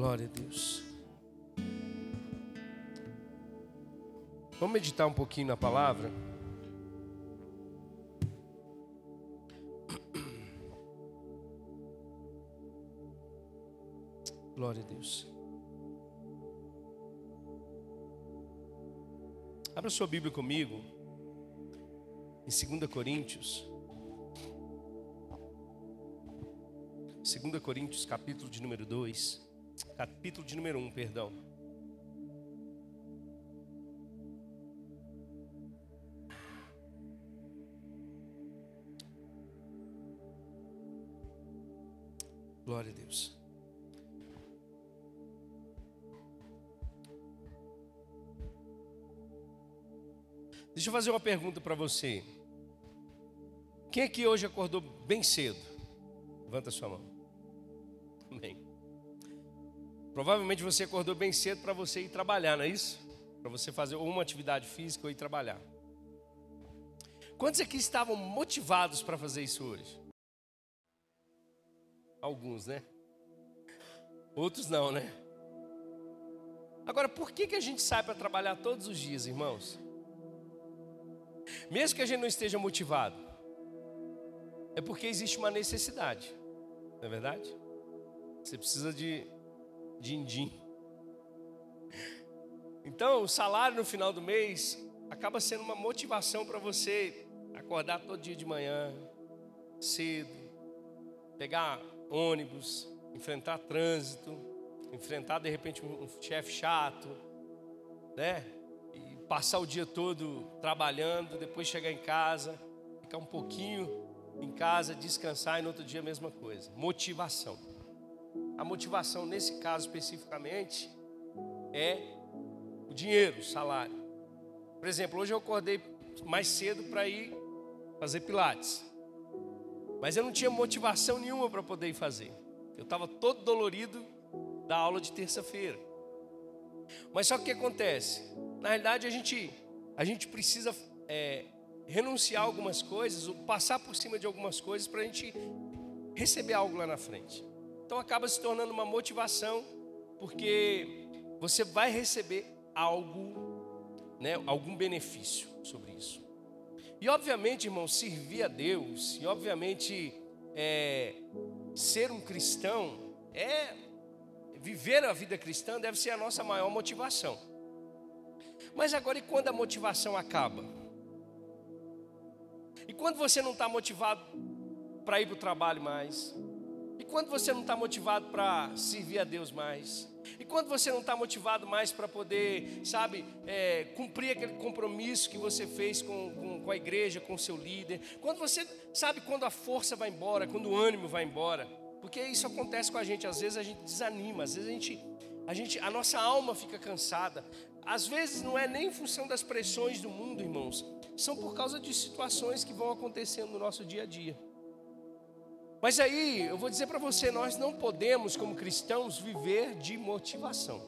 Glória a Deus. Vamos meditar um pouquinho na palavra? Glória a Deus. Abra sua Bíblia comigo, em 2 Coríntios. 2 Coríntios, capítulo de número 2. Capítulo de número 1, perdão. Glória a Deus. Deixa eu fazer uma pergunta para você. Quem aqui hoje acordou bem cedo? Levanta sua mão. Provavelmente você acordou bem cedo para você ir trabalhar, não é isso? Para você fazer uma atividade física ou ir trabalhar. Quantos aqui estavam motivados para fazer isso hoje? Alguns, né? Outros não, né? Agora, por que, que a gente sai para trabalhar todos os dias, irmãos? Mesmo que a gente não esteja motivado, é porque existe uma necessidade, não é verdade? Você precisa de din-din. Então, o salário no final do mês acaba sendo uma motivação para você acordar todo dia de manhã, cedo, pegar ônibus, enfrentar trânsito, enfrentar de repente um chefe chato, né? passar o dia todo trabalhando, depois chegar em casa, ficar um pouquinho em casa, descansar e no outro dia a mesma coisa. Motivação. A motivação nesse caso especificamente é o dinheiro, o salário. Por exemplo, hoje eu acordei mais cedo para ir fazer pilates. Mas eu não tinha motivação nenhuma para poder ir fazer. Eu estava todo dolorido da aula de terça-feira. Mas só que o que acontece? Na realidade, a gente, a gente precisa é, renunciar algumas coisas, passar por cima de algumas coisas para a gente receber algo lá na frente. Então acaba se tornando uma motivação, porque você vai receber algo, né, algum benefício sobre isso. E obviamente, irmão, servir a Deus, e obviamente é, ser um cristão, é viver a vida cristã deve ser a nossa maior motivação. Mas agora, e quando a motivação acaba? E quando você não está motivado para ir para o trabalho mais? E quando você não está motivado para servir a Deus mais? E quando você não está motivado mais para poder, sabe, é, cumprir aquele compromisso que você fez com, com, com a igreja, com o seu líder? Quando você, sabe, quando a força vai embora, quando o ânimo vai embora? Porque isso acontece com a gente, às vezes a gente desanima, às vezes a gente, a gente, a nossa alma fica cansada, às vezes não é nem em função das pressões do mundo, irmãos, são por causa de situações que vão acontecendo no nosso dia a dia. Mas aí, eu vou dizer para você, nós não podemos, como cristãos, viver de motivação.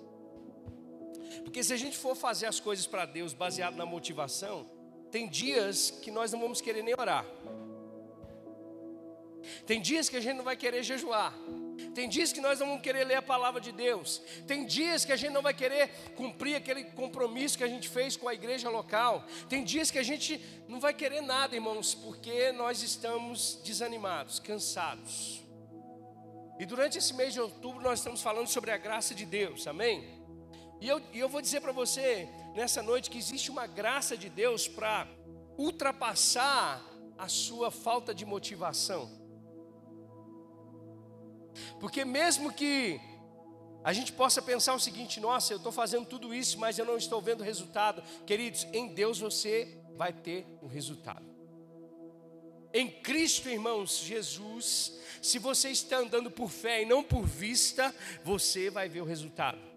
Porque se a gente for fazer as coisas para Deus baseado na motivação, tem dias que nós não vamos querer nem orar. Tem dias que a gente não vai querer jejuar. Tem dias que nós não vamos querer ler a palavra de Deus. Tem dias que a gente não vai querer cumprir aquele compromisso que a gente fez com a igreja local. Tem dias que a gente não vai querer nada, irmãos, porque nós estamos desanimados, cansados. E durante esse mês de outubro nós estamos falando sobre a graça de Deus, amém? E eu, e eu vou dizer para você nessa noite que existe uma graça de Deus para ultrapassar a sua falta de motivação. Porque mesmo que a gente possa pensar o seguinte: nossa, eu estou fazendo tudo isso, mas eu não estou vendo resultado. Queridos, em Deus você vai ter um resultado. Em Cristo, irmãos, Jesus, se você está andando por fé e não por vista, você vai ver o resultado.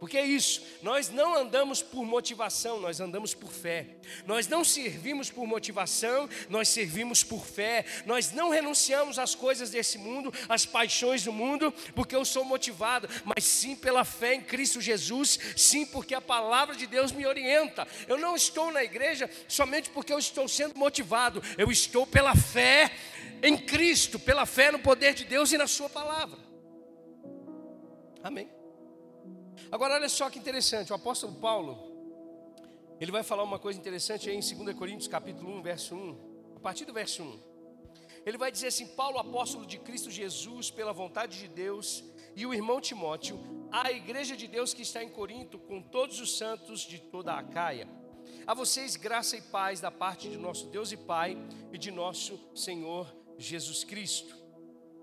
Porque é isso, nós não andamos por motivação, nós andamos por fé. Nós não servimos por motivação, nós servimos por fé. Nós não renunciamos às coisas desse mundo, às paixões do mundo, porque eu sou motivado, mas sim pela fé em Cristo Jesus, sim porque a palavra de Deus me orienta. Eu não estou na igreja somente porque eu estou sendo motivado, eu estou pela fé em Cristo, pela fé no poder de Deus e na Sua palavra. Amém. Agora olha só que interessante, o apóstolo Paulo, ele vai falar uma coisa interessante aí em 2 Coríntios capítulo 1, verso 1, a partir do verso 1. Ele vai dizer assim: Paulo, apóstolo de Cristo Jesus, pela vontade de Deus, e o irmão Timóteo, a igreja de Deus que está em Corinto, com todos os santos de toda a Caia. A vocês, graça e paz da parte de nosso Deus e Pai e de nosso Senhor Jesus Cristo.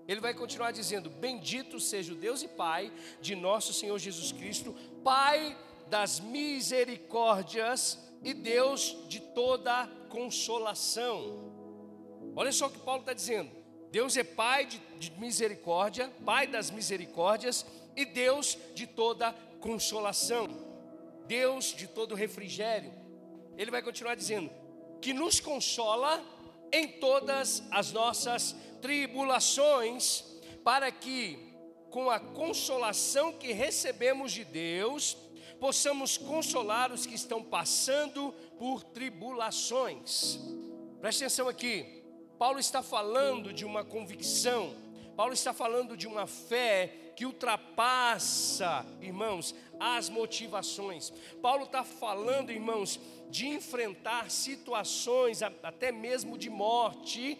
Ele vai continuar dizendo: Bendito seja o Deus e Pai de nosso Senhor Jesus Cristo, Pai das misericórdias e Deus de toda consolação. Olha só o que Paulo está dizendo: Deus é Pai de, de misericórdia, Pai das misericórdias e Deus de toda consolação, Deus de todo refrigério. Ele vai continuar dizendo: que nos consola em todas as nossas tribulações, para que, com a consolação que recebemos de Deus, possamos consolar os que estão passando por tribulações. Preste atenção aqui, Paulo está falando de uma convicção, Paulo está falando de uma fé que ultrapassa, irmãos, as motivações. Paulo está falando, irmãos, de enfrentar situações, até mesmo de morte,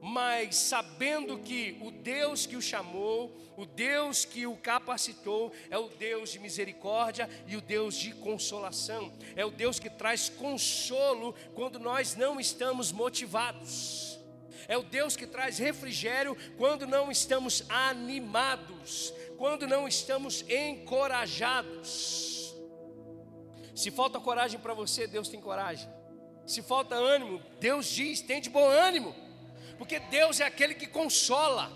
mas sabendo que o Deus que o chamou, o Deus que o capacitou, é o Deus de misericórdia e o Deus de consolação, é o Deus que traz consolo quando nós não estamos motivados. É o Deus que traz refrigério quando não estamos animados, quando não estamos encorajados. Se falta coragem para você, Deus tem coragem. Se falta ânimo, Deus diz: tem de bom ânimo porque Deus é aquele que consola,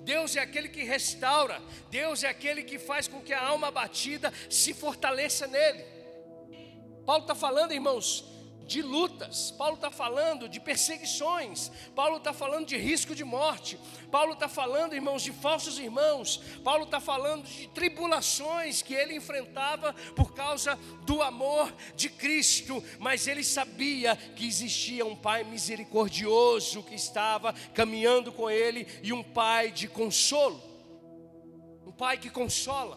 Deus é aquele que restaura, Deus é aquele que faz com que a alma abatida se fortaleça nele. Paulo está falando, irmãos, de lutas, Paulo está falando de perseguições, Paulo está falando de risco de morte, Paulo está falando, irmãos, de falsos irmãos, Paulo está falando de tribulações que ele enfrentava por causa do amor de Cristo, mas ele sabia que existia um Pai misericordioso que estava caminhando com ele e um Pai de consolo, um Pai que consola,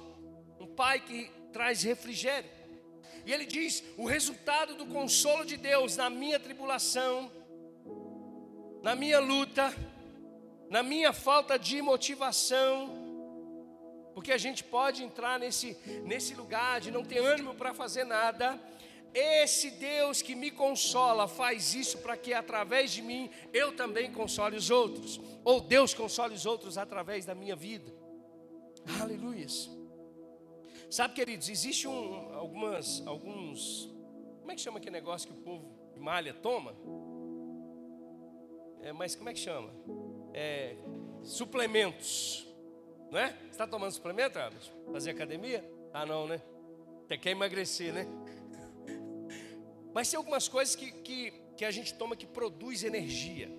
um Pai que traz refrigério. E ele diz: o resultado do consolo de Deus na minha tribulação, na minha luta, na minha falta de motivação, porque a gente pode entrar nesse, nesse lugar de não ter ânimo para fazer nada. Esse Deus que me consola faz isso para que através de mim eu também console os outros, ou Deus console os outros através da minha vida. Aleluias. Sabe, queridos, existe um, algumas, alguns, como é que chama aquele negócio que o povo de malha toma? É, mas como é que chama? É, suplementos, não é? Você está tomando suplemento, Abel? Fazer academia? Ah, não, né? Até quer emagrecer, né? Mas tem algumas coisas que, que, que a gente toma que produz energia.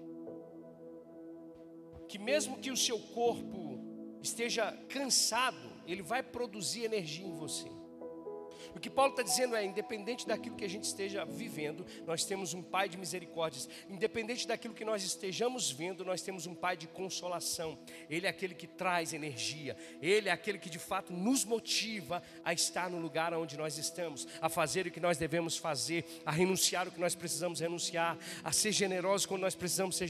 Que mesmo que o seu corpo esteja cansado, ele vai produzir energia em você. O que Paulo está dizendo é: independente daquilo que a gente esteja vivendo, nós temos um Pai de misericórdias. Independente daquilo que nós estejamos vendo, nós temos um Pai de consolação. Ele é aquele que traz energia. Ele é aquele que de fato nos motiva a estar no lugar onde nós estamos, a fazer o que nós devemos fazer, a renunciar o que nós precisamos renunciar, a ser generosos quando nós precisamos ser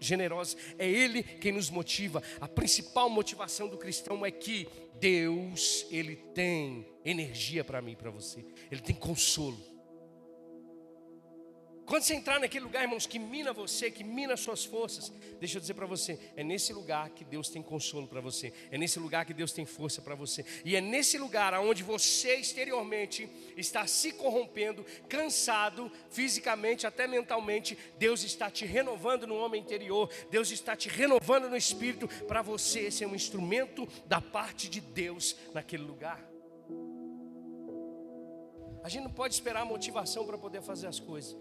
generosos. É Ele quem nos motiva. A principal motivação do cristão é que Deus, Ele tem energia para mim e para você, Ele tem consolo. Quando você entrar naquele lugar, irmãos, que mina você, que mina suas forças, deixa eu dizer para você, é nesse lugar que Deus tem consolo para você, é nesse lugar que Deus tem força para você, e é nesse lugar onde você exteriormente está se corrompendo, cansado, fisicamente, até mentalmente, Deus está te renovando no homem interior, Deus está te renovando no espírito, para você ser um instrumento da parte de Deus naquele lugar. A gente não pode esperar motivação para poder fazer as coisas.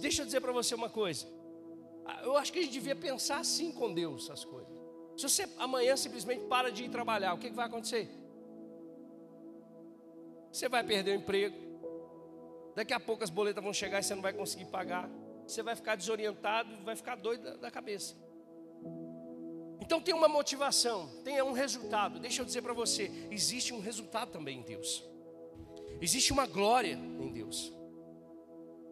Deixa eu dizer para você uma coisa. Ah, eu acho que a gente devia pensar assim com Deus as coisas. Se você amanhã simplesmente para de ir trabalhar, o que, que vai acontecer? Você vai perder o emprego. Daqui a pouco as boletas vão chegar e você não vai conseguir pagar. Você vai ficar desorientado, vai ficar doido da, da cabeça. Então tem uma motivação, tem um resultado. Deixa eu dizer para você, existe um resultado também em Deus. Existe uma glória em Deus.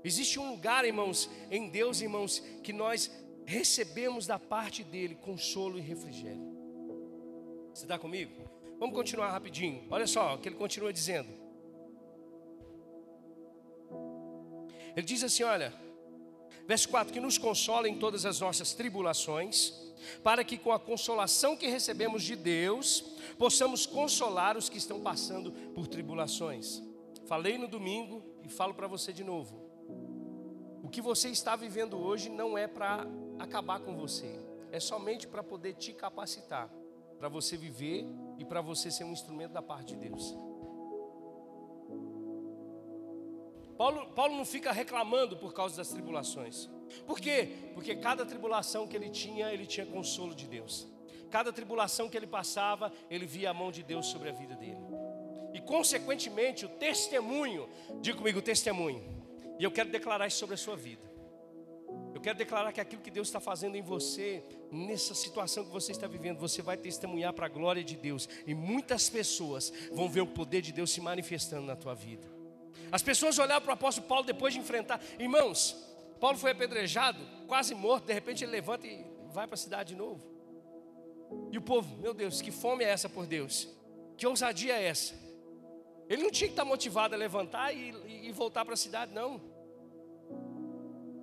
Existe um lugar, irmãos, em Deus, irmãos, que nós recebemos da parte dele consolo e refrigério. Você está comigo? Vamos continuar rapidinho. Olha só o que ele continua dizendo. Ele diz assim: olha, verso 4: que nos consola em todas as nossas tribulações, para que com a consolação que recebemos de Deus, possamos consolar os que estão passando por tribulações. Falei no domingo e falo para você de novo. O que você está vivendo hoje não é para acabar com você, é somente para poder te capacitar, para você viver e para você ser um instrumento da parte de Deus. Paulo, Paulo não fica reclamando por causa das tribulações. Por quê? Porque cada tribulação que ele tinha, ele tinha consolo de Deus. Cada tribulação que ele passava, ele via a mão de Deus sobre a vida dele. E consequentemente, o testemunho, diga comigo, o testemunho. E eu quero declarar isso sobre a sua vida. Eu quero declarar que aquilo que Deus está fazendo em você, nessa situação que você está vivendo, você vai testemunhar para a glória de Deus. E muitas pessoas vão ver o poder de Deus se manifestando na tua vida. As pessoas olharam para o apóstolo Paulo depois de enfrentar. Irmãos, Paulo foi apedrejado, quase morto, de repente ele levanta e vai para a cidade de novo. E o povo, meu Deus, que fome é essa por Deus? Que ousadia é essa? Ele não tinha que estar motivado a levantar e, e voltar para a cidade, não.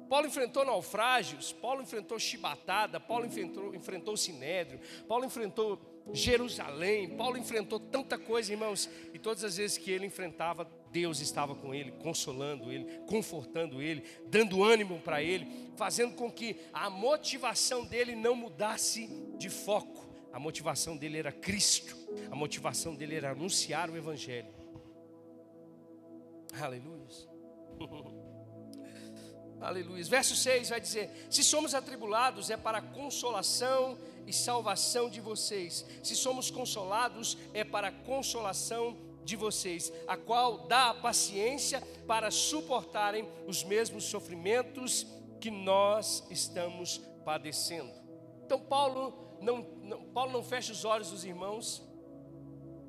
Paulo enfrentou naufrágios, Paulo enfrentou chibatada, Paulo enfrentou, enfrentou o sinédrio, Paulo enfrentou Jerusalém, Paulo enfrentou tanta coisa, irmãos, e todas as vezes que ele enfrentava, Deus estava com ele, consolando ele, confortando ele, dando ânimo para ele, fazendo com que a motivação dele não mudasse de foco. A motivação dele era Cristo, a motivação dele era anunciar o Evangelho. Aleluia. Aleluia. Verso 6 vai dizer: Se somos atribulados, é para consolação e salvação de vocês. Se somos consolados, é para consolação de vocês, a qual dá a paciência para suportarem os mesmos sofrimentos que nós estamos padecendo. Então, Paulo não, não Paulo não fecha os olhos dos irmãos,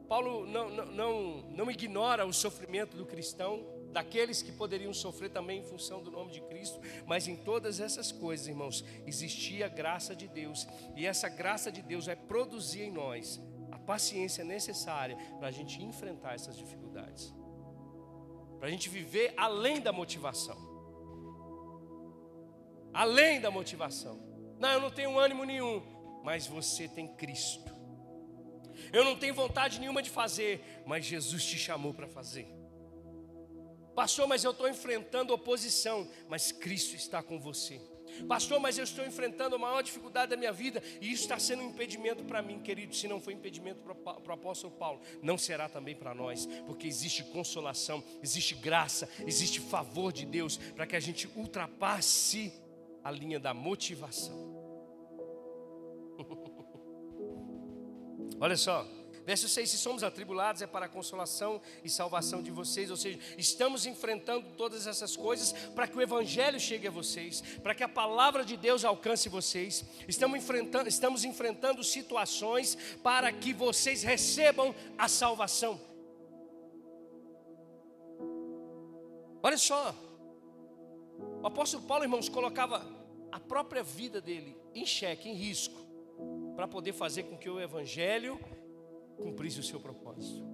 Paulo não, não, não, não ignora o sofrimento do cristão, daqueles que poderiam sofrer também em função do nome de Cristo, mas em todas essas coisas, irmãos, existia a graça de Deus, e essa graça de Deus vai produzir em nós a paciência necessária para a gente enfrentar essas dificuldades, para a gente viver além da motivação, além da motivação. Não, eu não tenho ânimo nenhum, mas você tem Cristo. Eu não tenho vontade nenhuma de fazer, mas Jesus te chamou para fazer. Pastor, mas eu estou enfrentando oposição, mas Cristo está com você. Pastor, mas eu estou enfrentando a maior dificuldade da minha vida e isso está sendo um impedimento para mim, querido. Se não foi impedimento para o apóstolo Paulo, não será também para nós, porque existe consolação, existe graça, existe favor de Deus para que a gente ultrapasse a linha da motivação. Olha só, Verso 6: Se somos atribulados, é para a consolação e salvação de vocês. Ou seja, estamos enfrentando todas essas coisas para que o Evangelho chegue a vocês, para que a palavra de Deus alcance vocês. Estamos enfrentando, estamos enfrentando situações para que vocês recebam a salvação. Olha só, o apóstolo Paulo, irmãos, colocava a própria vida dele em xeque, em risco, para poder fazer com que o Evangelho cumprisse o seu propósito.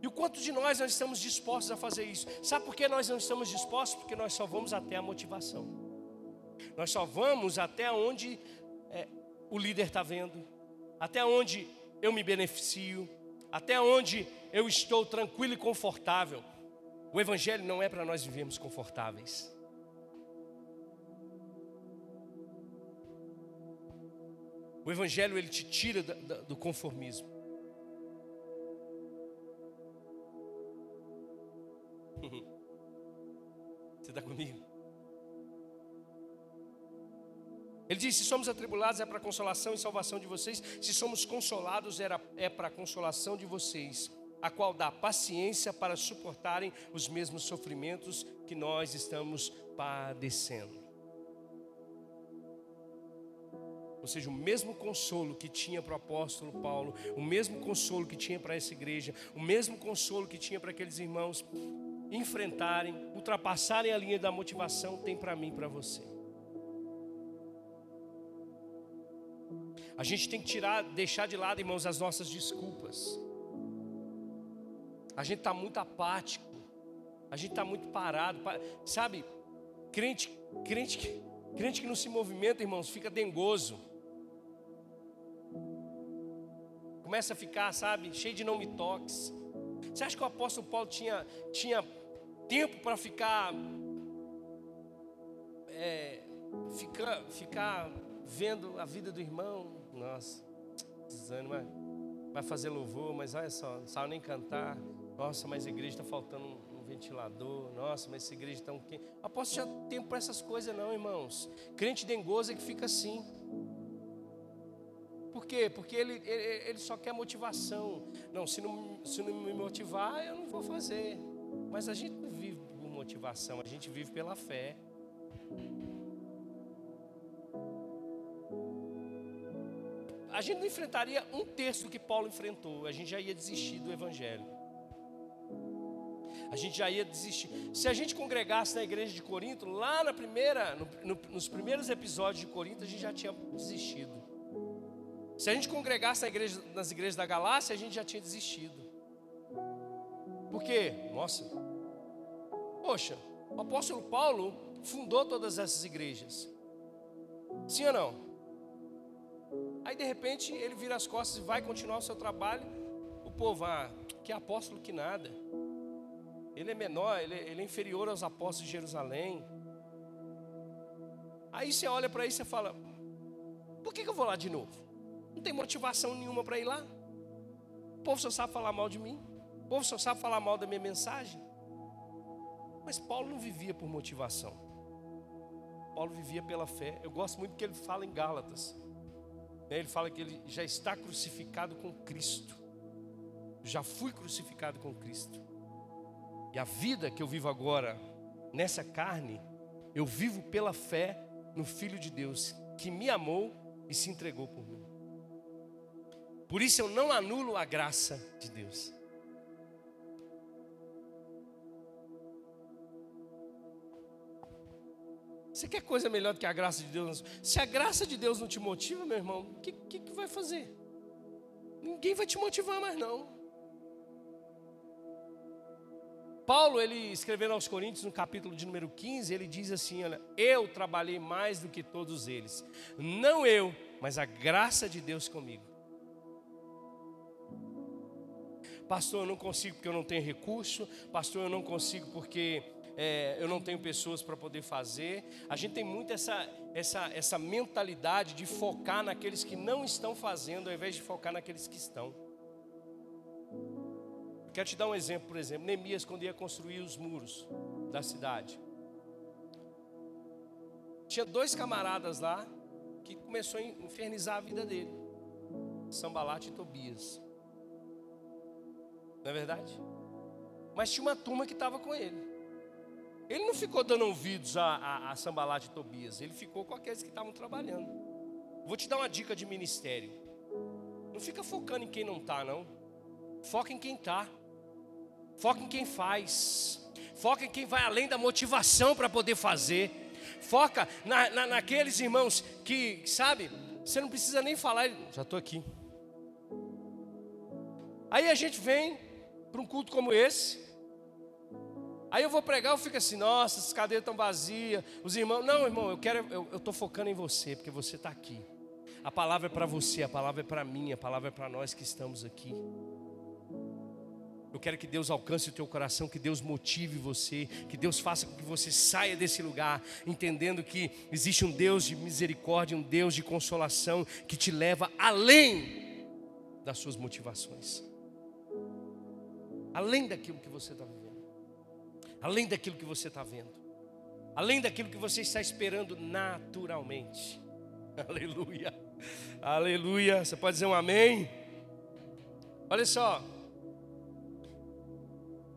E o quanto de nós nós estamos dispostos a fazer isso? Sabe por que nós não estamos dispostos? Porque nós só vamos até a motivação. Nós só vamos até onde é, o líder está vendo, até onde eu me beneficio, até onde eu estou tranquilo e confortável. O Evangelho não é para nós vivermos confortáveis. O Evangelho ele te tira do conformismo. Você está comigo? Ele diz: se somos atribulados é para consolação e salvação de vocês, se somos consolados era, é para a consolação de vocês, a qual dá paciência para suportarem os mesmos sofrimentos que nós estamos padecendo. Ou seja, o mesmo consolo que tinha para o apóstolo Paulo, o mesmo consolo que tinha para essa igreja, o mesmo consolo que tinha para aqueles irmãos enfrentarem, ultrapassarem a linha da motivação, tem para mim e para você. A gente tem que tirar, deixar de lado, irmãos, as nossas desculpas. A gente está muito apático, a gente está muito parado, sabe? Crente, crente, crente que não se movimenta, irmãos, fica dengoso. Começa a ficar, sabe, cheio de não me toques. Você acha que o apóstolo Paulo tinha, tinha tempo para ficar, é, ficar, ficar vendo a vida do irmão? Nossa, desânimo, vai fazer louvor, mas olha só, não sabe nem cantar. Nossa, mas a igreja está faltando um, um, ventilador. Nossa, mas essa igreja está um quente. Aposto já tempo para essas coisas, não, irmãos. Crente dengoso é que fica assim. Quê? Porque ele, ele, ele só quer motivação. Não se, não, se não me motivar, eu não vou fazer. Mas a gente não vive por motivação, a gente vive pela fé. a gente não enfrentaria um terço do que Paulo enfrentou, a gente já ia desistir do Evangelho. A gente já ia desistir. Se a gente congregasse na igreja de Corinto, lá na primeira, no, no, nos primeiros episódios de Corinto, a gente já tinha desistido. Se a gente congregasse na igreja, nas igrejas da Galácia, a gente já tinha desistido. Por quê? Nossa, poxa, o apóstolo Paulo fundou todas essas igrejas. Sim ou não? Aí de repente ele vira as costas e vai continuar o seu trabalho. O povo, ah, que apóstolo que nada. Ele é menor, ele, ele é inferior aos apóstolos de Jerusalém. Aí você olha para isso e fala: por que, que eu vou lá de novo? Não tem motivação nenhuma para ir lá. O povo só sabe falar mal de mim. O povo só sabe falar mal da minha mensagem. Mas Paulo não vivia por motivação. Paulo vivia pela fé. Eu gosto muito que ele fala em Gálatas. Né, ele fala que ele já está crucificado com Cristo. Já fui crucificado com Cristo. E a vida que eu vivo agora, nessa carne, eu vivo pela fé no Filho de Deus, que me amou e se entregou por mim. Por isso eu não anulo a graça de Deus. Você quer coisa melhor do que a graça de Deus? Se a graça de Deus não te motiva, meu irmão, o que, que, que vai fazer? Ninguém vai te motivar mais não. Paulo, ele escrevendo aos Coríntios, no capítulo de número 15, ele diz assim: Olha, eu trabalhei mais do que todos eles, não eu, mas a graça de Deus comigo. Pastor, eu não consigo porque eu não tenho recurso, pastor, eu não consigo porque é, eu não tenho pessoas para poder fazer. A gente tem muito essa, essa, essa mentalidade de focar naqueles que não estão fazendo, ao invés de focar naqueles que estão. Quero te dar um exemplo, por exemplo, Neemias quando ia construir os muros da cidade. Tinha dois camaradas lá que começou a infernizar a vida dele. Sambalate e Tobias. Não é verdade? Mas tinha uma turma que estava com ele. Ele não ficou dando ouvidos a, a, a Sambalate e Tobias, ele ficou com aqueles que estavam trabalhando. Vou te dar uma dica de ministério. Não fica focando em quem não está, não. Foca em quem está. Foca em quem faz. Foca em quem vai além da motivação para poder fazer. Foca na, na, naqueles irmãos que, sabe, você não precisa nem falar, já estou aqui. Aí a gente vem para um culto como esse, Aí eu vou pregar, eu fico assim, nossa, essas cadeiras estão vazias. Os irmãos, não, irmão, eu quero, eu estou focando em você, porque você está aqui. A palavra é para você, a palavra é para mim, a palavra é para nós que estamos aqui. Eu quero que Deus alcance o teu coração, que Deus motive você, que Deus faça com que você saia desse lugar, entendendo que existe um Deus de misericórdia, um Deus de consolação, que te leva além das suas motivações, além daquilo que você está vivendo além daquilo que você está vendo, além daquilo que você está esperando naturalmente. Aleluia, aleluia. Você pode dizer um amém? Olha só,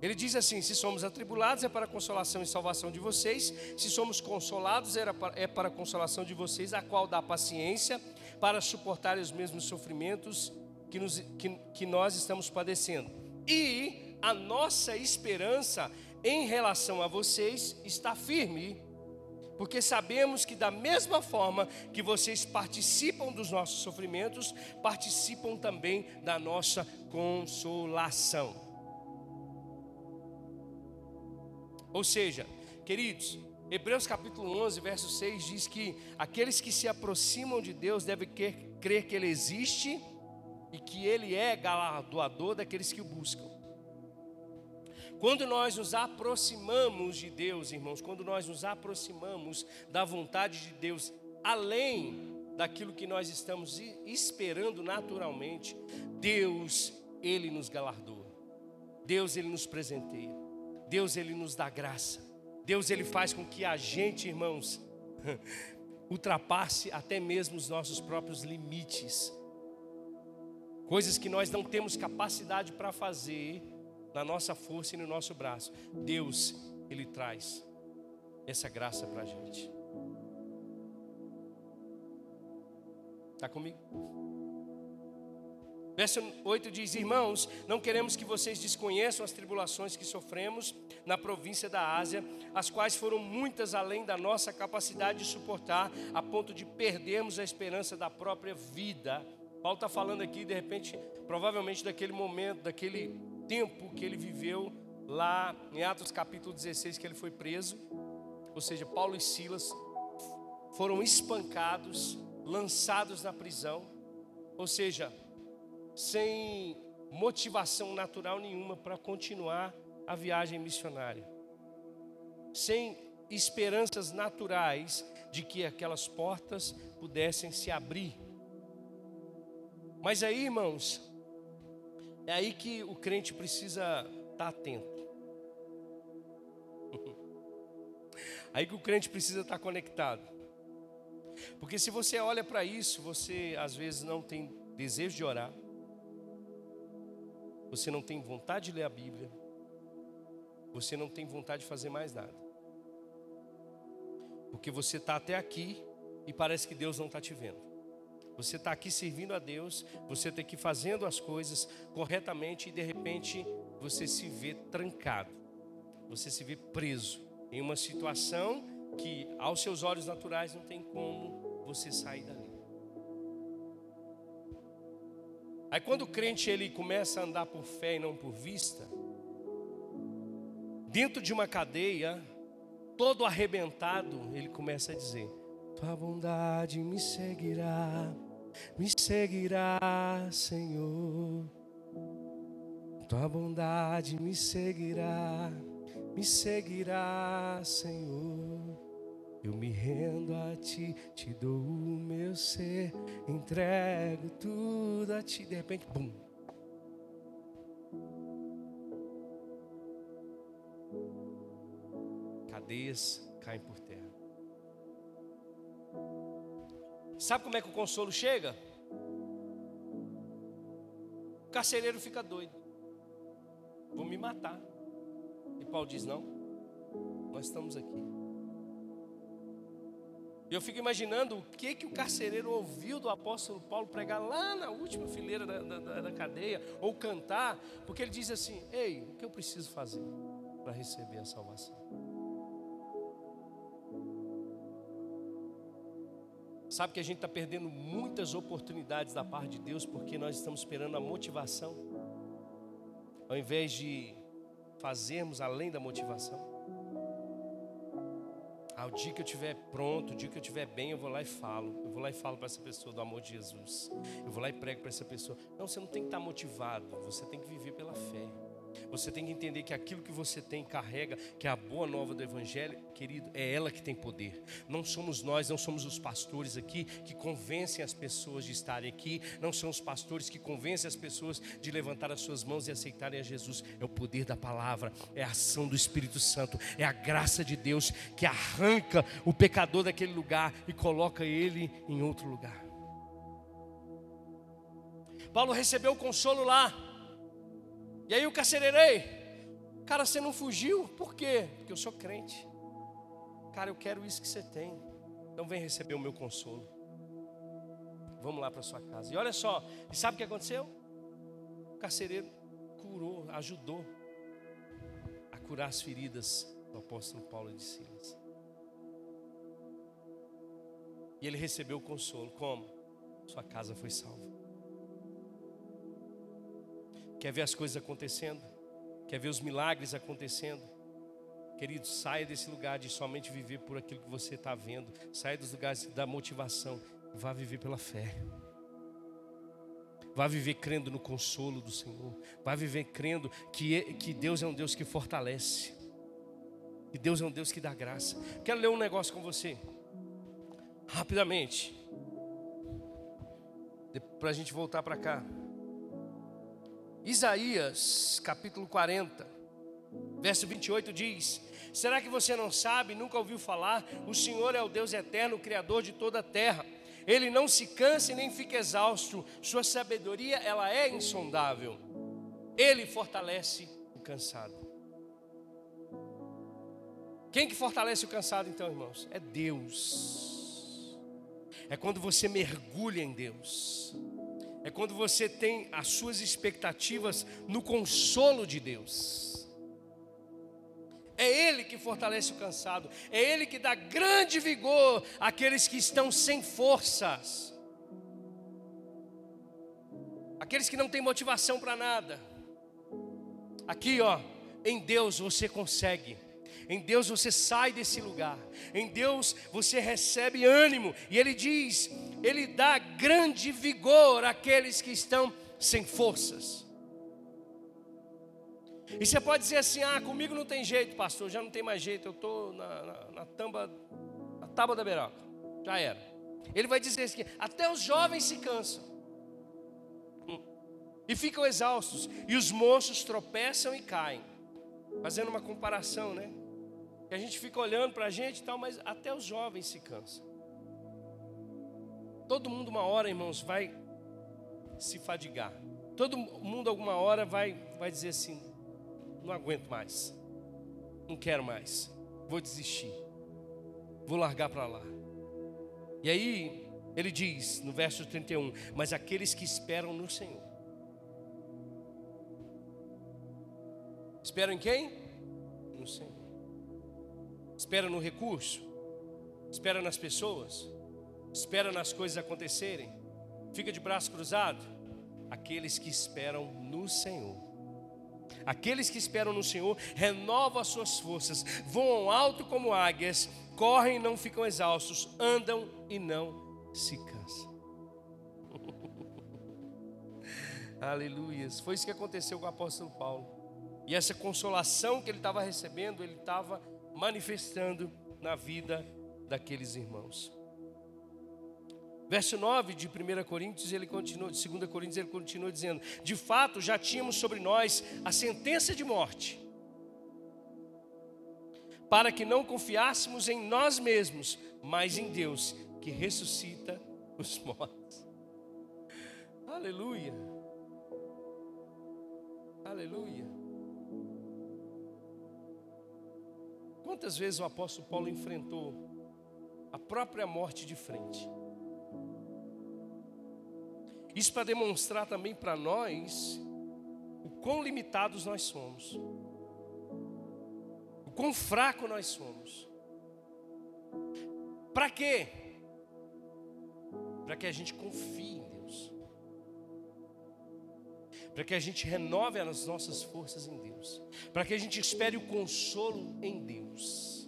ele diz assim: se somos atribulados, é para a consolação e salvação de vocês, se somos consolados, é para a consolação de vocês, a qual dá paciência para suportar os mesmos sofrimentos que, nos, que, que nós estamos padecendo. E a nossa esperança em relação a vocês está firme, porque sabemos que, da mesma forma que vocês participam dos nossos sofrimentos, participam também da nossa consolação. Ou seja, queridos, Hebreus capítulo 11, verso 6 diz que aqueles que se aproximam de Deus devem crer que Ele existe e que Ele é galardoador daqueles que o buscam. Quando nós nos aproximamos de Deus, irmãos, quando nós nos aproximamos da vontade de Deus, além daquilo que nós estamos esperando naturalmente, Deus, Ele nos galardoa. Deus, Ele nos presenteia. Deus, Ele nos dá graça. Deus, Ele faz com que a gente, irmãos, ultrapasse até mesmo os nossos próprios limites. Coisas que nós não temos capacidade para fazer, na nossa força e no nosso braço. Deus, Ele traz essa graça para a gente. Está comigo? Verso 8 diz: Irmãos, não queremos que vocês desconheçam as tribulações que sofremos na província da Ásia, as quais foram muitas além da nossa capacidade de suportar, a ponto de perdermos a esperança da própria vida. Paulo está falando aqui, de repente, provavelmente daquele momento, daquele tempo que ele viveu lá em Atos capítulo 16, que ele foi preso. Ou seja, Paulo e Silas foram espancados, lançados na prisão. Ou seja, sem motivação natural nenhuma para continuar a viagem missionária. Sem esperanças naturais de que aquelas portas pudessem se abrir. Mas aí, irmãos, é aí que o crente precisa estar tá atento. Aí que o crente precisa estar tá conectado. Porque se você olha para isso, você às vezes não tem desejo de orar, você não tem vontade de ler a Bíblia, você não tem vontade de fazer mais nada. Porque você está até aqui e parece que Deus não está te vendo. Você está aqui servindo a Deus, você está aqui fazendo as coisas corretamente e de repente você se vê trancado, você se vê preso em uma situação que aos seus olhos naturais não tem como você sair dali. Aí quando o crente ele começa a andar por fé e não por vista, dentro de uma cadeia, todo arrebentado, ele começa a dizer: tua bondade me seguirá, me seguirá, Senhor. Tua bondade me seguirá, me seguirá, Senhor. Eu me rendo a ti, te dou o meu ser, entrego tudo a ti. De repente, bum. Cadeias caem por Sabe como é que o consolo chega? O carcereiro fica doido. Vou me matar. E Paulo diz: Não, nós estamos aqui. Eu fico imaginando o que, que o carcereiro ouviu do apóstolo Paulo pregar lá na última fileira da, da, da cadeia, ou cantar, porque ele diz assim: Ei, o que eu preciso fazer para receber a salvação? Sabe que a gente está perdendo muitas oportunidades da parte de Deus porque nós estamos esperando a motivação, ao invés de fazermos além da motivação. Ah, o dia que eu estiver pronto, o dia que eu estiver bem, eu vou lá e falo. Eu vou lá e falo para essa pessoa do amor de Jesus. Eu vou lá e prego para essa pessoa. Não, você não tem que estar tá motivado, você tem que viver pela fé. Você tem que entender que aquilo que você tem carrega, que é a boa nova do Evangelho, querido, é ela que tem poder. Não somos nós, não somos os pastores aqui que convencem as pessoas de estarem aqui, não são os pastores que convencem as pessoas de levantar as suas mãos e aceitarem a Jesus. É o poder da palavra, é a ação do Espírito Santo, é a graça de Deus que arranca o pecador daquele lugar e coloca ele em outro lugar. Paulo recebeu o consolo lá. E aí o carcereiro, ei, cara, você não fugiu? Por quê? Porque eu sou crente. Cara, eu quero isso que você tem. Então vem receber o meu consolo. vamos lá para sua casa. E olha só, e sabe o que aconteceu? O carcereiro curou, ajudou a curar as feridas do apóstolo Paulo de Silas. E ele recebeu o consolo. Como? Sua casa foi salva. Quer ver as coisas acontecendo? Quer ver os milagres acontecendo? Querido, saia desse lugar de somente viver por aquilo que você está vendo. Saia dos lugares da motivação. Vá viver pela fé. Vá viver crendo no consolo do Senhor. Vá viver crendo que, que Deus é um Deus que fortalece. Que Deus é um Deus que dá graça. Quero ler um negócio com você. Rapidamente. Para a gente voltar para cá. Isaías, capítulo 40, verso 28 diz: Será que você não sabe, nunca ouviu falar? O Senhor é o Deus eterno, o Criador de toda a terra. Ele não se cansa e nem fica exausto. Sua sabedoria, ela é insondável. Ele fortalece o cansado. Quem que fortalece o cansado então, irmãos? É Deus. É quando você mergulha em Deus. É quando você tem as suas expectativas no consolo de Deus. É Ele que fortalece o cansado, é Ele que dá grande vigor àqueles que estão sem forças, aqueles que não têm motivação para nada. Aqui, ó, em Deus você consegue. Em Deus você sai desse lugar. Em Deus você recebe ânimo. E Ele diz: Ele dá grande vigor àqueles que estão sem forças. E você pode dizer assim: ah, comigo não tem jeito, pastor, já não tem mais jeito, eu estou na, na, na, tamba, na tábua da beroca, já era. Ele vai dizer assim: até os jovens se cansam hum, e ficam exaustos, e os moços tropeçam e caem. Fazendo uma comparação, né? Que a gente fica olhando para a gente e tal, mas até os jovens se cansam. Todo mundo, uma hora, irmãos, vai se fadigar. Todo mundo, alguma hora, vai, vai dizer assim: não aguento mais, não quero mais, vou desistir, vou largar para lá. E aí ele diz no verso 31: Mas aqueles que esperam no Senhor, esperam em quem? No Senhor. Espera no recurso, espera nas pessoas, espera nas coisas acontecerem, fica de braço cruzado. Aqueles que esperam no Senhor Aqueles que esperam no Senhor renovam as suas forças, voam alto como águias, correm e não ficam exaustos, andam e não se cansam. Aleluias. Foi isso que aconteceu com o apóstolo Paulo. E essa consolação que ele estava recebendo, ele estava manifestando na vida daqueles irmãos. Verso 9 de 1 Coríntios, ele continua, de 2 Coríntios, ele continua dizendo: De fato, já tínhamos sobre nós a sentença de morte, para que não confiássemos em nós mesmos, mas em Deus, que ressuscita os mortos. Aleluia. Aleluia. Quantas vezes o apóstolo Paulo enfrentou a própria morte de frente? Isso para demonstrar também para nós o quão limitados nós somos, o quão fraco nós somos. Para quê? Para que a gente confie para que a gente renove as nossas forças em Deus, para que a gente espere o consolo em Deus.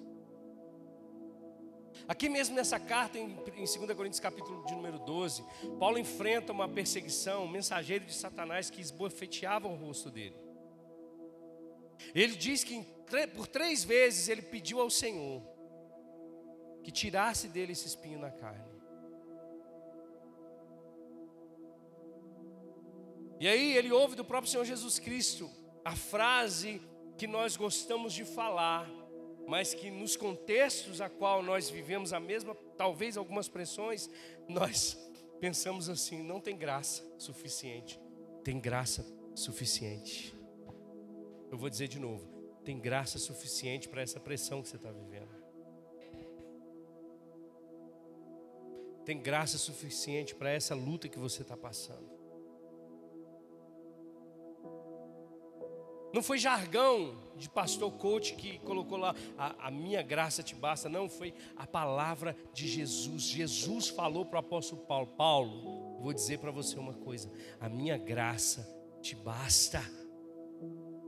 Aqui mesmo nessa carta, em, 2 Coríntios capítulo de número 12, Paulo enfrenta uma perseguição, um mensageiro de Satanás que esbofeteava o rosto dele. Ele diz que por três vezes ele pediu ao Senhor que tirasse dele esse espinho na carne. E aí ele ouve do próprio Senhor Jesus Cristo a frase que nós gostamos de falar, mas que nos contextos a qual nós vivemos a mesma, talvez algumas pressões, nós pensamos assim: não tem graça suficiente. Tem graça suficiente. Eu vou dizer de novo: tem graça suficiente para essa pressão que você está vivendo. tem graça suficiente para essa luta que você está passando. Não foi jargão de pastor coach que colocou lá, a, a, minha graça te basta. Não, foi a palavra de Jesus. Jesus falou para o apóstolo Paulo: Paulo, vou dizer para você uma coisa: a minha graça te basta.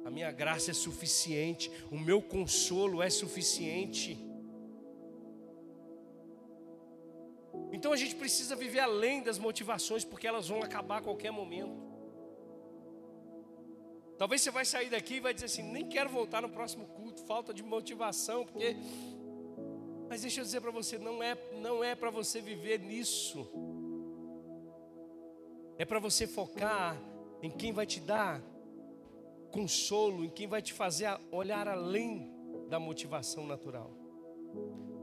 A minha graça é suficiente, o meu consolo é suficiente. Então a gente precisa viver além das motivações, porque elas vão acabar a qualquer momento. Talvez você vai sair daqui e vai dizer assim: nem quero voltar no próximo culto, falta de motivação, porque. Mas deixa eu dizer para você, não é, não é para você viver nisso. É para você focar em quem vai te dar consolo, em quem vai te fazer olhar além da motivação natural.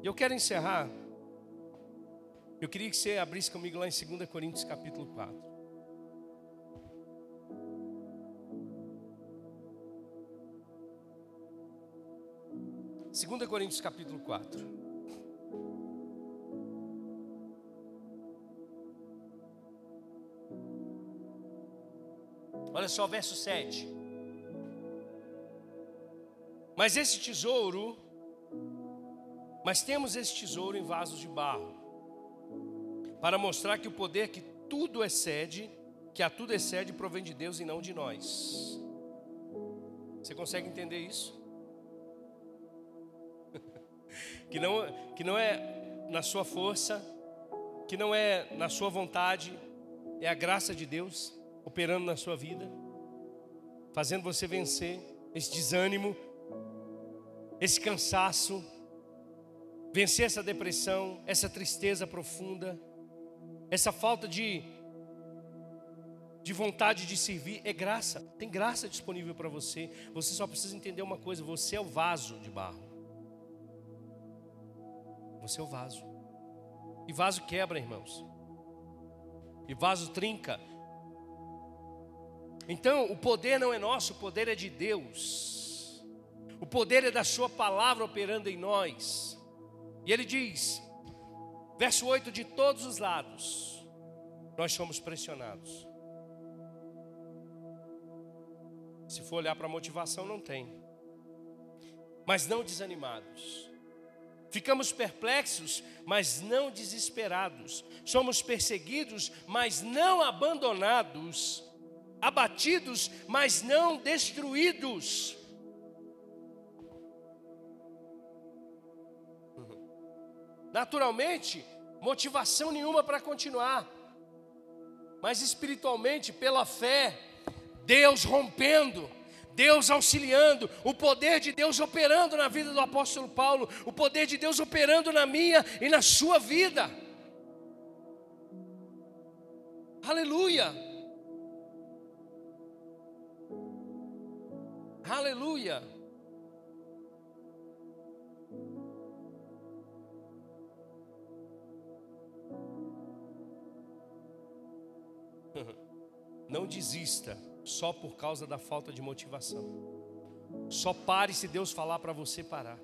E eu quero encerrar. Eu queria que você abrisse comigo lá em 2 Coríntios capítulo 4. 2 Coríntios capítulo 4. Olha só, verso 7. Mas esse tesouro, mas temos esse tesouro em vasos de barro, para mostrar que o poder que tudo excede, que a tudo excede, provém de Deus e não de nós. Você consegue entender isso? Que não, que não é na sua força, que não é na sua vontade, é a graça de Deus operando na sua vida, fazendo você vencer esse desânimo, esse cansaço, vencer essa depressão, essa tristeza profunda, essa falta de de vontade de servir, é graça. Tem graça disponível para você. Você só precisa entender uma coisa: você é o vaso de barro. Você é o vaso. E vaso quebra, irmãos. E vaso trinca. Então, o poder não é nosso, o poder é de Deus. O poder é da Sua palavra operando em nós. E Ele diz, verso 8: de todos os lados, nós somos pressionados. Se for olhar para a motivação, não tem. Mas não desanimados. Ficamos perplexos, mas não desesperados. Somos perseguidos, mas não abandonados. Abatidos, mas não destruídos. Naturalmente, motivação nenhuma para continuar. Mas espiritualmente, pela fé, Deus rompendo Deus auxiliando, o poder de Deus operando na vida do apóstolo Paulo, o poder de Deus operando na minha e na sua vida. Aleluia. Aleluia. Não desista só por causa da falta de motivação. Só pare se Deus falar para você parar.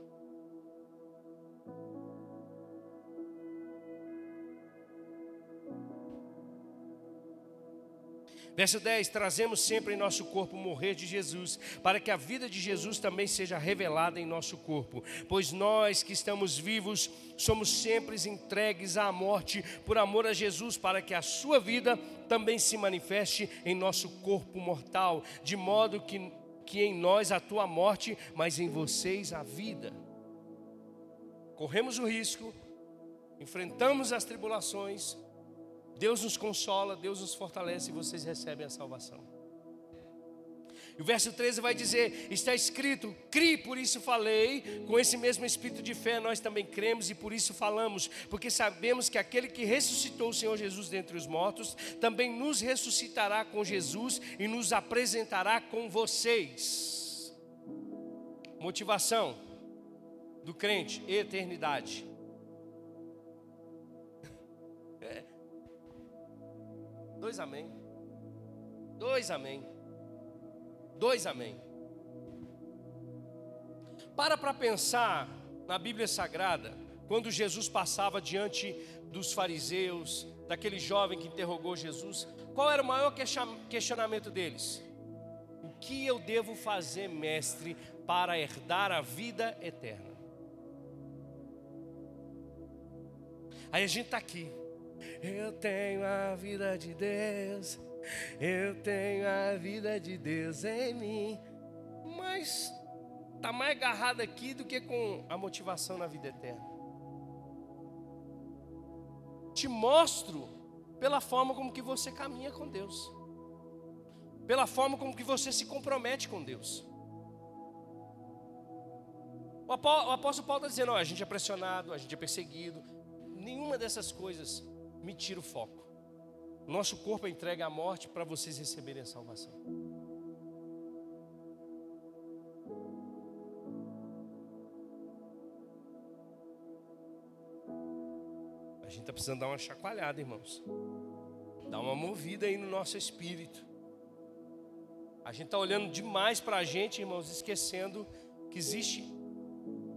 Verso 10: Trazemos sempre em nosso corpo o morrer de Jesus, para que a vida de Jesus também seja revelada em nosso corpo. Pois nós que estamos vivos, somos sempre entregues à morte por amor a Jesus, para que a sua vida também se manifeste em nosso corpo mortal, de modo que, que em nós a morte, mas em vocês a vida. Corremos o risco, enfrentamos as tribulações, Deus nos consola, Deus nos fortalece e vocês recebem a salvação. E o verso 13 vai dizer: Está escrito, crie, por isso falei, com esse mesmo espírito de fé nós também cremos e por isso falamos, porque sabemos que aquele que ressuscitou o Senhor Jesus dentre os mortos, também nos ressuscitará com Jesus e nos apresentará com vocês. Motivação do crente, eternidade. Dois amém. Dois amém. Dois amém. Para para pensar na Bíblia Sagrada, quando Jesus passava diante dos fariseus, daquele jovem que interrogou Jesus, qual era o maior questionamento deles? O que eu devo fazer, mestre, para herdar a vida eterna? Aí a gente está aqui. Eu tenho a vida de Deus, eu tenho a vida de Deus em mim, mas está mais agarrado aqui do que com a motivação na vida eterna. Te mostro pela forma como que você caminha com Deus, pela forma como que você se compromete com Deus. O apóstolo Paulo está dizendo: ó, a gente é pressionado, a gente é perseguido. Nenhuma dessas coisas me tira o foco. Nosso corpo é entregue à morte para vocês receberem a salvação. A gente está precisando dar uma chacoalhada, irmãos. Dar uma movida aí no nosso espírito. A gente está olhando demais para a gente, irmãos, esquecendo que existe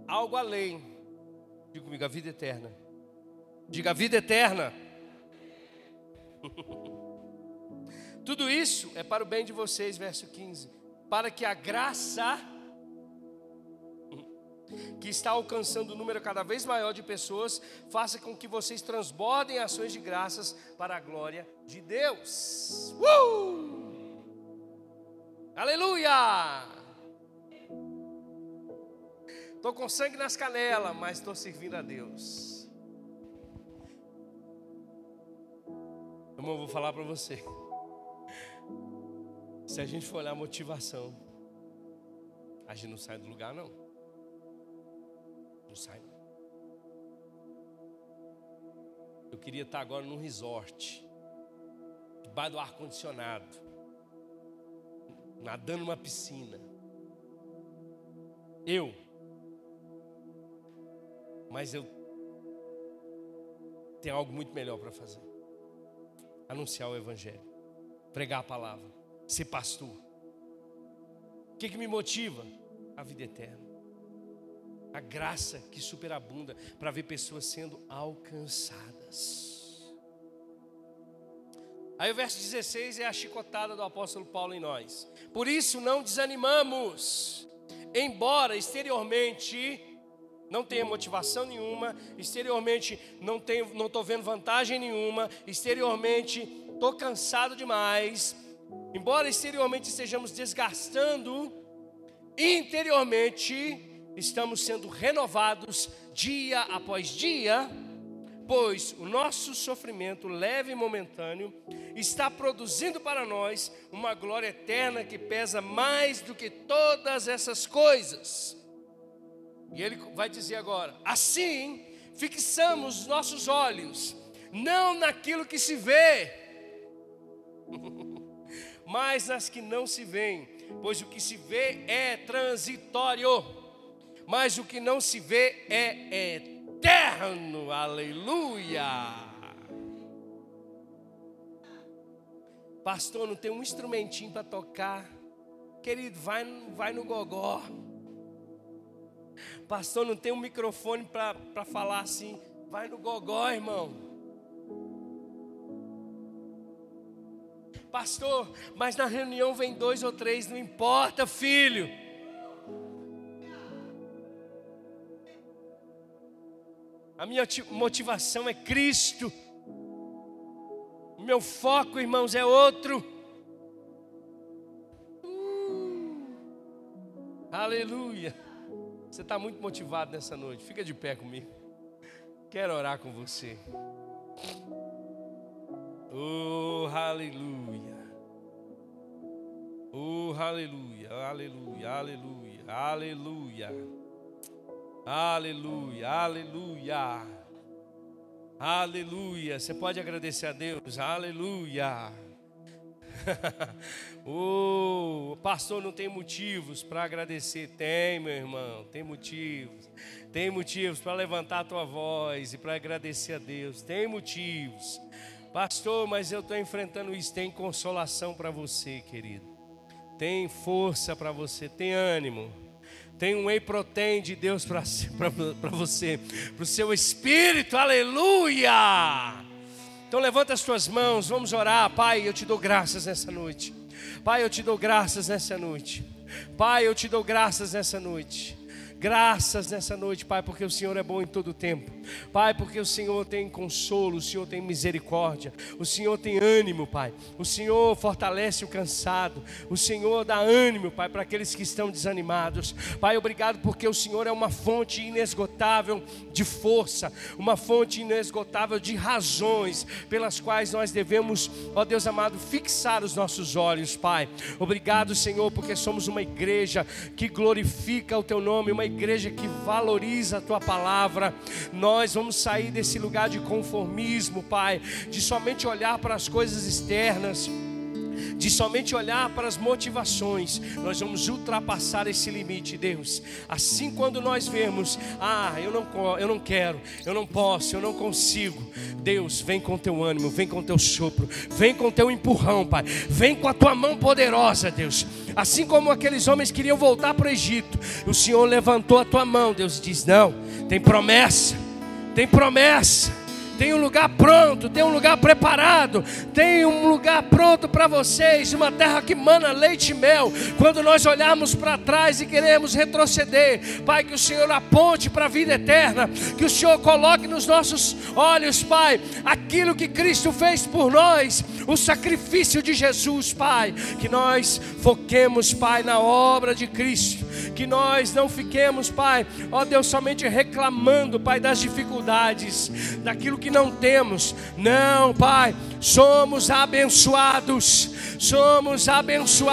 algo além. Diga comigo, a vida eterna. Diga a vida eterna. Tudo isso é para o bem de vocês, verso 15. Para que a graça que está alcançando um número cada vez maior de pessoas, faça com que vocês transbordem ações de graças para a glória de Deus. Uh! Aleluia! Estou com sangue nas canelas, mas estou servindo a Deus. Irmão, eu vou falar para você. Se a gente for olhar a motivação, a gente não sai do lugar, não. Não sai. Eu queria estar agora num resort, debaixo do ar-condicionado, nadando numa piscina. Eu. Mas eu tenho algo muito melhor para fazer anunciar o Evangelho, pregar a palavra, ser pastor. O que, que me motiva? A vida eterna, a graça que superabunda para ver pessoas sendo alcançadas. Aí o verso 16 é a chicotada do apóstolo Paulo em nós. Por isso não desanimamos, embora exteriormente não tenho motivação nenhuma, exteriormente não tenho, não estou vendo vantagem nenhuma, exteriormente estou cansado demais. Embora exteriormente estejamos desgastando, interiormente estamos sendo renovados dia após dia, pois o nosso sofrimento leve e momentâneo está produzindo para nós uma glória eterna que pesa mais do que todas essas coisas. E ele vai dizer agora: assim fixamos os nossos olhos, não naquilo que se vê, mas nas que não se veem, pois o que se vê é transitório, mas o que não se vê é eterno. Aleluia! Pastor, não tem um instrumentinho para tocar. Querido, vai, vai no gogó. Pastor, não tem um microfone para falar assim. Vai no gogó, irmão. Pastor, mas na reunião vem dois ou três, não importa, filho. A minha motivação é Cristo. O meu foco, irmãos, é outro. Uh, aleluia. Você está muito motivado nessa noite. Fica de pé comigo. Quero orar com você. Oh, aleluia. Oh, aleluia, aleluia, aleluia, aleluia. Aleluia, aleluia. Aleluia. Você pode agradecer a Deus. Aleluia. Oh, pastor não tem motivos para agradecer. Tem, meu irmão, tem motivos. Tem motivos para levantar a tua voz e para agradecer a Deus. Tem motivos. Pastor, mas eu estou enfrentando isso. Tem consolação para você, querido. Tem força para você, tem ânimo. Tem um whey protein de Deus para você, para o seu espírito, aleluia! Então levanta as tuas mãos, vamos orar, Pai. Eu te dou graças nessa noite, Pai. Eu te dou graças nessa noite, Pai. Eu te dou graças nessa noite. Graças nessa noite, Pai, porque o Senhor é bom em todo tempo. Pai, porque o Senhor tem consolo, o Senhor tem misericórdia, o Senhor tem ânimo, Pai. O Senhor fortalece o cansado, o Senhor dá ânimo, Pai, para aqueles que estão desanimados. Pai, obrigado porque o Senhor é uma fonte inesgotável de força, uma fonte inesgotável de razões pelas quais nós devemos, ó Deus amado, fixar os nossos olhos, Pai. Obrigado, Senhor, porque somos uma igreja que glorifica o Teu nome, uma igreja que valoriza a tua palavra. Nós vamos sair desse lugar de conformismo, Pai, de somente olhar para as coisas externas de somente olhar para as motivações, nós vamos ultrapassar esse limite, Deus. Assim, quando nós vemos, ah, eu não, eu não quero, eu não posso, eu não consigo, Deus, vem com teu ânimo, vem com teu sopro, vem com teu empurrão, Pai, vem com a tua mão poderosa, Deus. Assim como aqueles homens queriam voltar para o Egito, o Senhor levantou a tua mão, Deus diz: Não, tem promessa, tem promessa tem um lugar pronto, tem um lugar preparado, tem um lugar pronto para vocês, uma terra que mana leite e mel. Quando nós olharmos para trás e queremos retroceder, Pai, que o Senhor aponte para a vida eterna, que o Senhor coloque nos nossos olhos, Pai, aquilo que Cristo fez por nós, o sacrifício de Jesus, Pai, que nós foquemos, Pai, na obra de Cristo, que nós não fiquemos, Pai, ó Deus, somente reclamando, Pai, das dificuldades, daquilo que não temos. Não, Pai, somos abençoados, somos abençoados